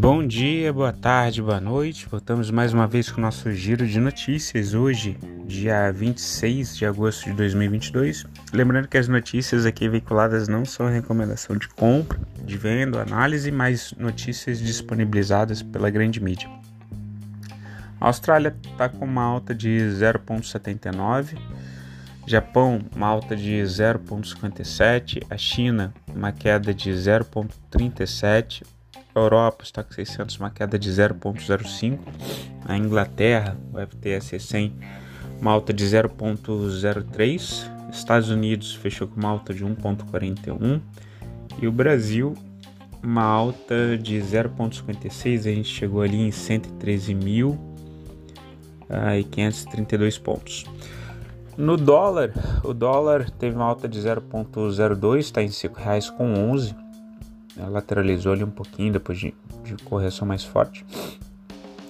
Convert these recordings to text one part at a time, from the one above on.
Bom dia, boa tarde, boa noite. Voltamos mais uma vez com o nosso giro de notícias hoje, dia 26 de agosto de 2022. Lembrando que as notícias aqui veiculadas não são recomendação de compra, de venda, análise, mas notícias disponibilizadas pela grande mídia. A Austrália está com uma alta de 0,79, Japão uma alta de 0,57, a China uma queda de 0,37, a Europa, o estoque 600, uma queda de 0,05. A Inglaterra, o FTSE 100, uma alta de 0,03. Estados Unidos fechou com uma alta de 1,41. E o Brasil, uma alta de 0,56. A gente chegou ali em 113.532 uh, pontos. No dólar, o dólar teve uma alta de 0,02, está em R$ 5,11 lateralizou ali um pouquinho depois de, de correção mais forte.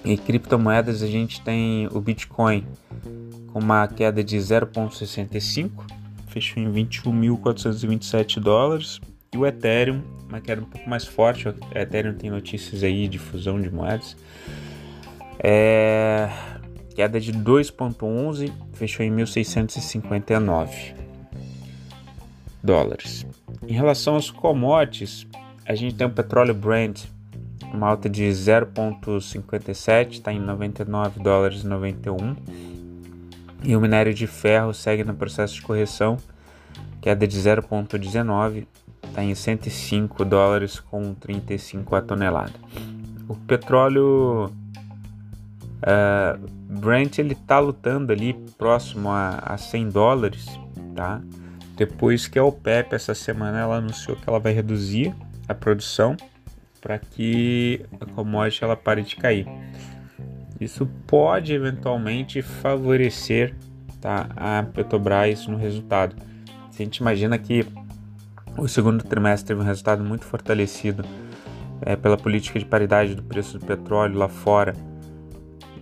E criptomoedas a gente tem o Bitcoin com uma queda de 0,65, fechou em 21.427 dólares. E o Ethereum, uma queda um pouco mais forte. O Ethereum tem notícias aí de fusão de moedas. É... Queda de 2,11, fechou em 1.659 dólares. Em relação aos commodities, a gente tem o petróleo Brent, uma alta de 0,57, está em 99 dólares e 91. E o minério de ferro segue no processo de correção, queda de 0,19, está em 105 dólares com 35 a tonelada. O petróleo uh, Brent ele está lutando ali próximo a, a 100 dólares, tá? Depois que a OPEP essa semana ela anunciou que ela vai reduzir a produção para que a commodity ela pare de cair. Isso pode eventualmente favorecer tá, a Petrobras no resultado. Se a gente imagina que o segundo trimestre teve um resultado muito fortalecido é, pela política de paridade do preço do petróleo lá fora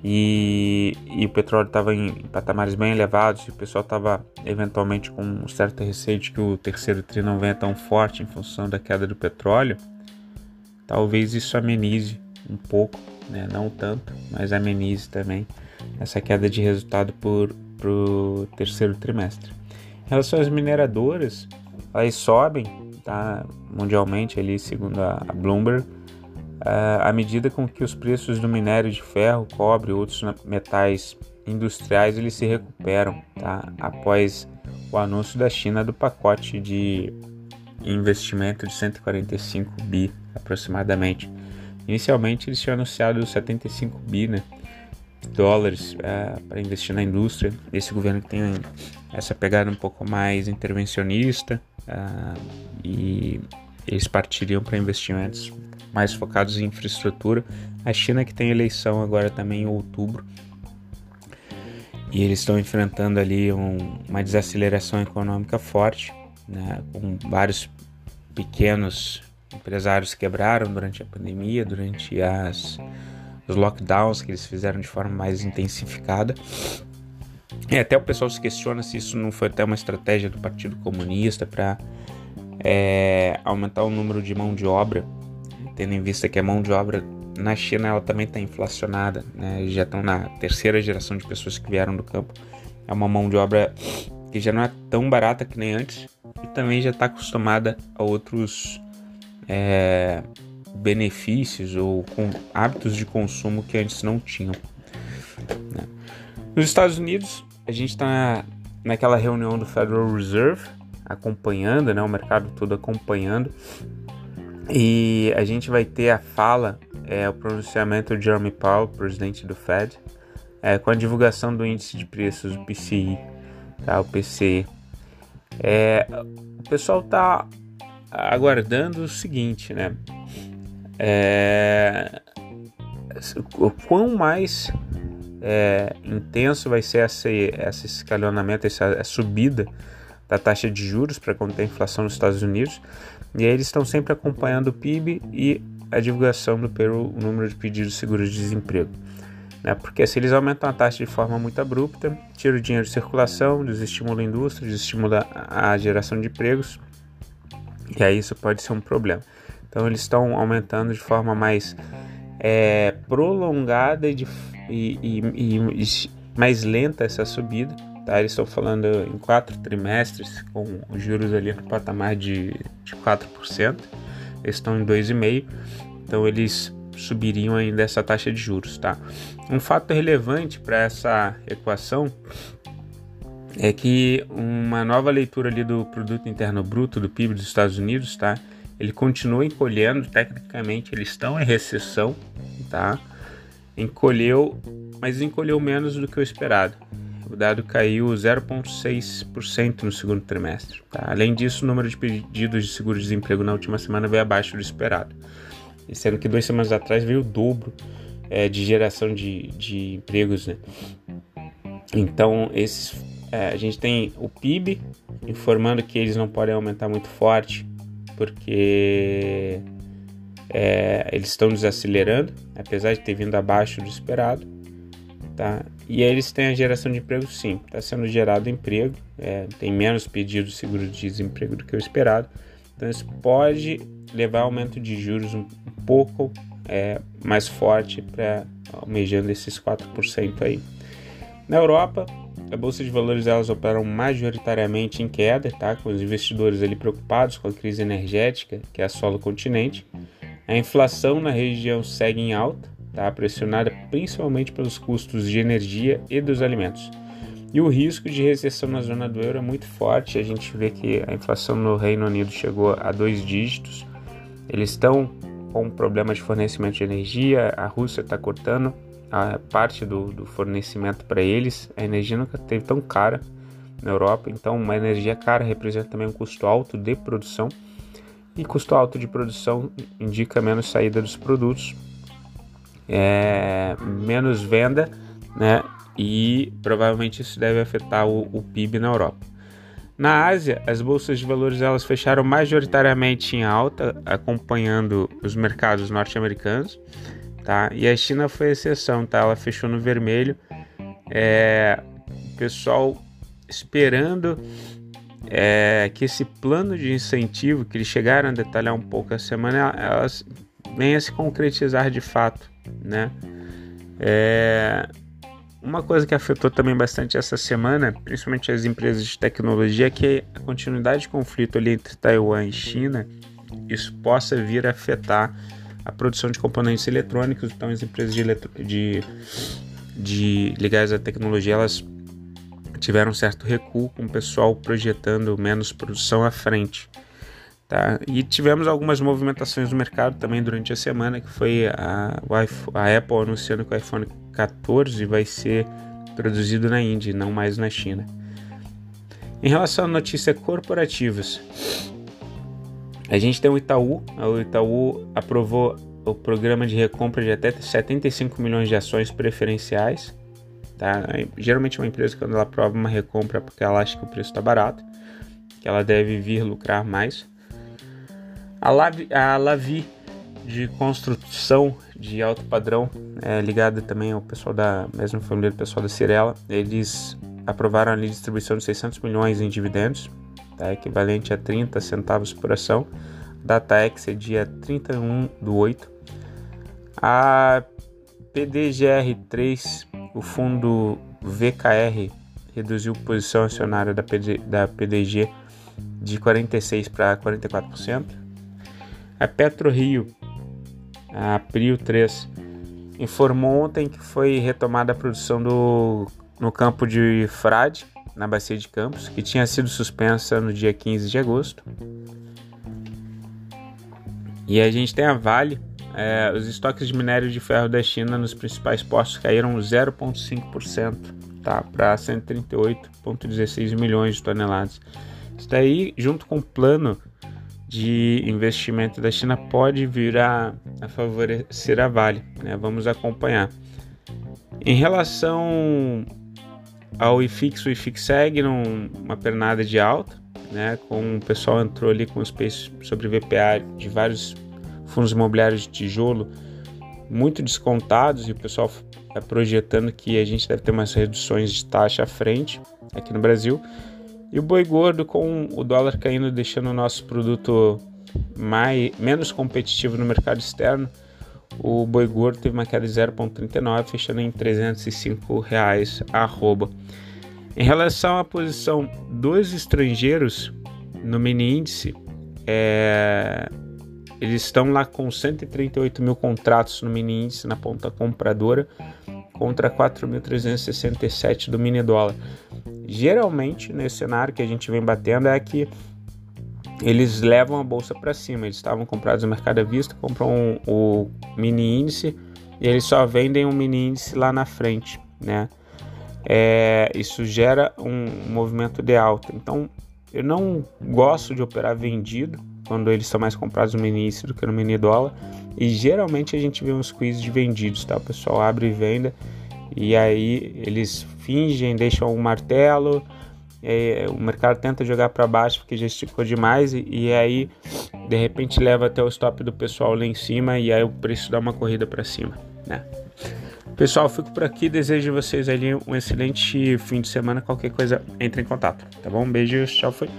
e, e o petróleo estava em patamares bem elevados e o pessoal estava eventualmente com um certo receio de que o terceiro tri não venha tão forte em função da queda do petróleo, talvez isso amenize um pouco, né? não tanto, mas amenize também essa queda de resultado por o terceiro trimestre. Em relação às mineradoras, elas sobem tá? mundialmente ali segundo a Bloomberg à medida com que os preços do minério de ferro, cobre e outros metais industriais eles se recuperam tá? após o anúncio da China do pacote de investimento de 145 bi aproximadamente. Inicialmente eles tinham anunciado 75 bi né, dólares é, para investir na indústria. Esse governo tem essa pegada um pouco mais intervencionista uh, e eles partiriam para investimentos mais focados em infraestrutura. A China que tem eleição agora também em outubro e eles estão enfrentando ali um, uma desaceleração econômica forte, né, com vários pequenos empresários quebraram durante a pandemia, durante as, os lockdowns que eles fizeram de forma mais intensificada. E até o pessoal se questiona se isso não foi até uma estratégia do Partido Comunista para é, aumentar o número de mão de obra tendo em vista que a mão de obra na China ela também está inflacionada, né? já estão na terceira geração de pessoas que vieram do campo. É uma mão de obra que já não é tão barata que nem antes e também já está acostumada a outros é, benefícios ou hábitos de consumo que antes não tinham. Né? Nos Estados Unidos, a gente está na, naquela reunião do Federal Reserve, acompanhando, né, o mercado todo acompanhando e a gente vai ter a fala, é, o pronunciamento de Jeremy Powell, presidente do Fed, é, com a divulgação do índice de preços do PCI, tá, o PCE. É, o pessoal está aguardando o seguinte, né? É, o quão mais é, intenso vai ser esse, esse escalonamento, essa subida da taxa de juros para conter a inflação nos Estados Unidos. E aí eles estão sempre acompanhando o PIB e a divulgação do payroll, o número de pedidos de seguro de desemprego. Né? Porque se eles aumentam a taxa de forma muito abrupta, tira o dinheiro de circulação, desestimula a indústria, desestimula a geração de empregos, e aí isso pode ser um problema. Então eles estão aumentando de forma mais é, prolongada e, de, e, e, e, mais lenta essa subida. Tá? Eles estão falando em quatro trimestres, com os juros ali no patamar de, de 4%. Eles estão em 2,5%. Então eles subiriam ainda essa taxa de juros. Tá? Um fato relevante para essa equação é que uma nova leitura ali do produto interno bruto do PIB dos Estados Unidos, tá? Ele continua encolhendo, tecnicamente eles estão em recessão, tá? Encolheu, mas encolheu menos do que o esperado. O dado caiu 0,6% no segundo trimestre. Tá? Além disso, o número de pedidos de seguro-desemprego na última semana veio abaixo do esperado. E sendo que duas semanas atrás veio o dobro é, de geração de, de empregos. Né? Então, esses, é, a gente tem o PIB informando que eles não podem aumentar muito forte porque é, eles estão desacelerando, apesar de ter vindo abaixo do esperado. Tá? E eles têm a geração de emprego, sim, está sendo gerado emprego, é, tem menos pedidos de seguro de desemprego do que o esperado. Então isso pode levar a aumento de juros um, um pouco é, mais forte para almejando esses 4% aí. Na Europa, a bolsa de valores elas operam majoritariamente em queda, tá? Com os investidores ali preocupados com a crise energética que assola o continente. A inflação na região segue em alta, tá? Pressionada principalmente pelos custos de energia e dos alimentos. E o risco de recessão na zona do euro é muito forte. A gente vê que a inflação no Reino Unido chegou a dois dígitos. Eles estão com problemas de fornecimento de energia. A Rússia está cortando a parte do, do fornecimento para eles. A energia nunca teve tão cara na Europa, então uma energia cara representa também um custo alto de produção. E custo alto de produção indica menos saída dos produtos, é, menos venda, né? E provavelmente isso deve afetar o, o PIB na Europa. Na Ásia, as bolsas de valores elas fecharam majoritariamente em alta, acompanhando os mercados norte-americanos tá? E a China foi exceção, tá? Ela fechou no vermelho. É, pessoal esperando é, que esse plano de incentivo que eles chegaram a detalhar um pouco a semana, elas venha se concretizar de fato, né? É, uma coisa que afetou também bastante essa semana, principalmente as empresas de tecnologia, é que a continuidade de conflito ali entre Taiwan e China, isso possa vir a afetar a produção de componentes eletrônicos, então as empresas de, de, de ligadas à tecnologia elas tiveram um certo recuo com o pessoal projetando menos produção à frente. Tá? E tivemos algumas movimentações no mercado também durante a semana, que foi a, a Apple anunciando que o iPhone 14 vai ser produzido na Índia, não mais na China. Em relação a notícias corporativas, a gente tem o Itaú, o Itaú aprovou o programa de recompra de até 75 milhões de ações preferenciais. Tá? Geralmente uma empresa quando ela aprova uma recompra é porque ela acha que o preço está barato, que ela deve vir lucrar mais. A Lavi, a Lavi de construção de alto padrão, é, ligada também ao pessoal da mesma família do pessoal da Cirela, eles aprovaram a distribuição de 600 milhões em dividendos tá? equivalente a 30 centavos por ação. DataX é dia 31 do 8. A PDGR3, o fundo VKR, reduziu a posição acionária da, PD, da PDG de 46% para 44%. A PetroRio, a Prio 3, informou ontem que foi retomada a produção do, no campo de Frade, na Bacia de Campos, que tinha sido suspensa no dia 15 de agosto. E a gente tem a Vale. É, os estoques de minério de ferro da China nos principais postos caíram 0,5%, tá, para 138,16 milhões de toneladas. Isso daí, junto com o plano de investimento da China, pode vir a, a favorecer a Vale. Né? Vamos acompanhar. Em relação ao IFIX, o IFIX segue numa pernada de alta, né? Com o pessoal entrou ali com os preços sobre VPA de vários fundos imobiliários de tijolo muito descontados e o pessoal é projetando que a gente deve ter umas reduções de taxa à frente aqui no Brasil. E o boi gordo com o dólar caindo, deixando o nosso produto mais, menos competitivo no mercado externo. O boi gordo teve uma queda de 0,39, fechando em 305 reais arroba. Em relação à posição dos estrangeiros no mini índice, é, eles estão lá com 138 mil contratos no mini índice na ponta compradora contra 4.367 do mini dólar. Geralmente, nesse cenário que a gente vem batendo, é que eles levam a bolsa para cima. Eles estavam comprados no mercado à vista, compram o mini índice e eles só vendem o um mini índice lá na frente, né? É, isso gera um movimento de alta. Então, eu não gosto de operar vendido quando eles são mais comprados no mini índice do que no mini dólar. E geralmente a gente vê uns quizzes de vendidos, tá? O pessoal abre e venda e aí eles fingem, deixam um martelo o mercado tenta jogar para baixo porque já esticou demais e, e, aí de repente leva até o stop do pessoal lá em cima e aí o preço dá uma corrida para cima, né? Pessoal, fico por aqui. Desejo vocês ali um excelente fim de semana. Qualquer coisa, entre em contato, tá bom? Beijos, tchau, foi.